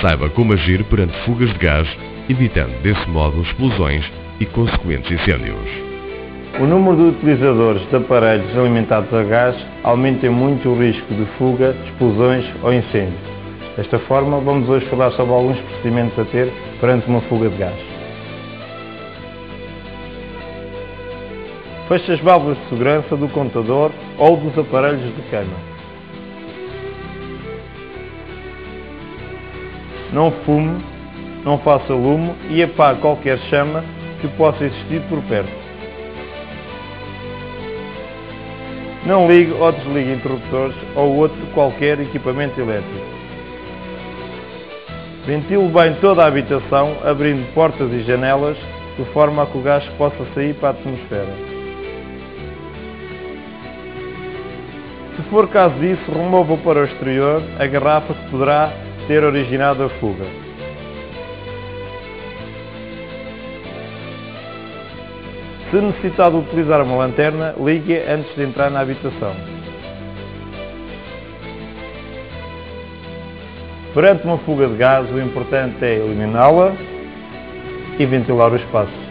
Saiba como agir perante fugas de gás, evitando desse modo explosões e consequentes incêndios. O número de utilizadores de aparelhos alimentados a gás aumenta muito o risco de fuga, explosões ou incêndio. Desta forma, vamos hoje falar sobre alguns procedimentos a ter perante uma fuga de gás. Feche as válvulas de segurança do contador ou dos aparelhos de cama. Não fume, não faça lume e apague qualquer chama que possa existir por perto. Não ligue ou desligue interruptores ou outro qualquer equipamento elétrico. Ventile bem toda a habitação, abrindo portas e janelas, de forma a que o gás possa sair para a atmosfera. Se for caso disso, remova para o exterior a garrafa que poderá ter originado a fuga. Se necessitar utilizar uma lanterna, ligue antes de entrar na habitação. Perante uma fuga de gás, o importante é eliminá-la e ventilar o espaço.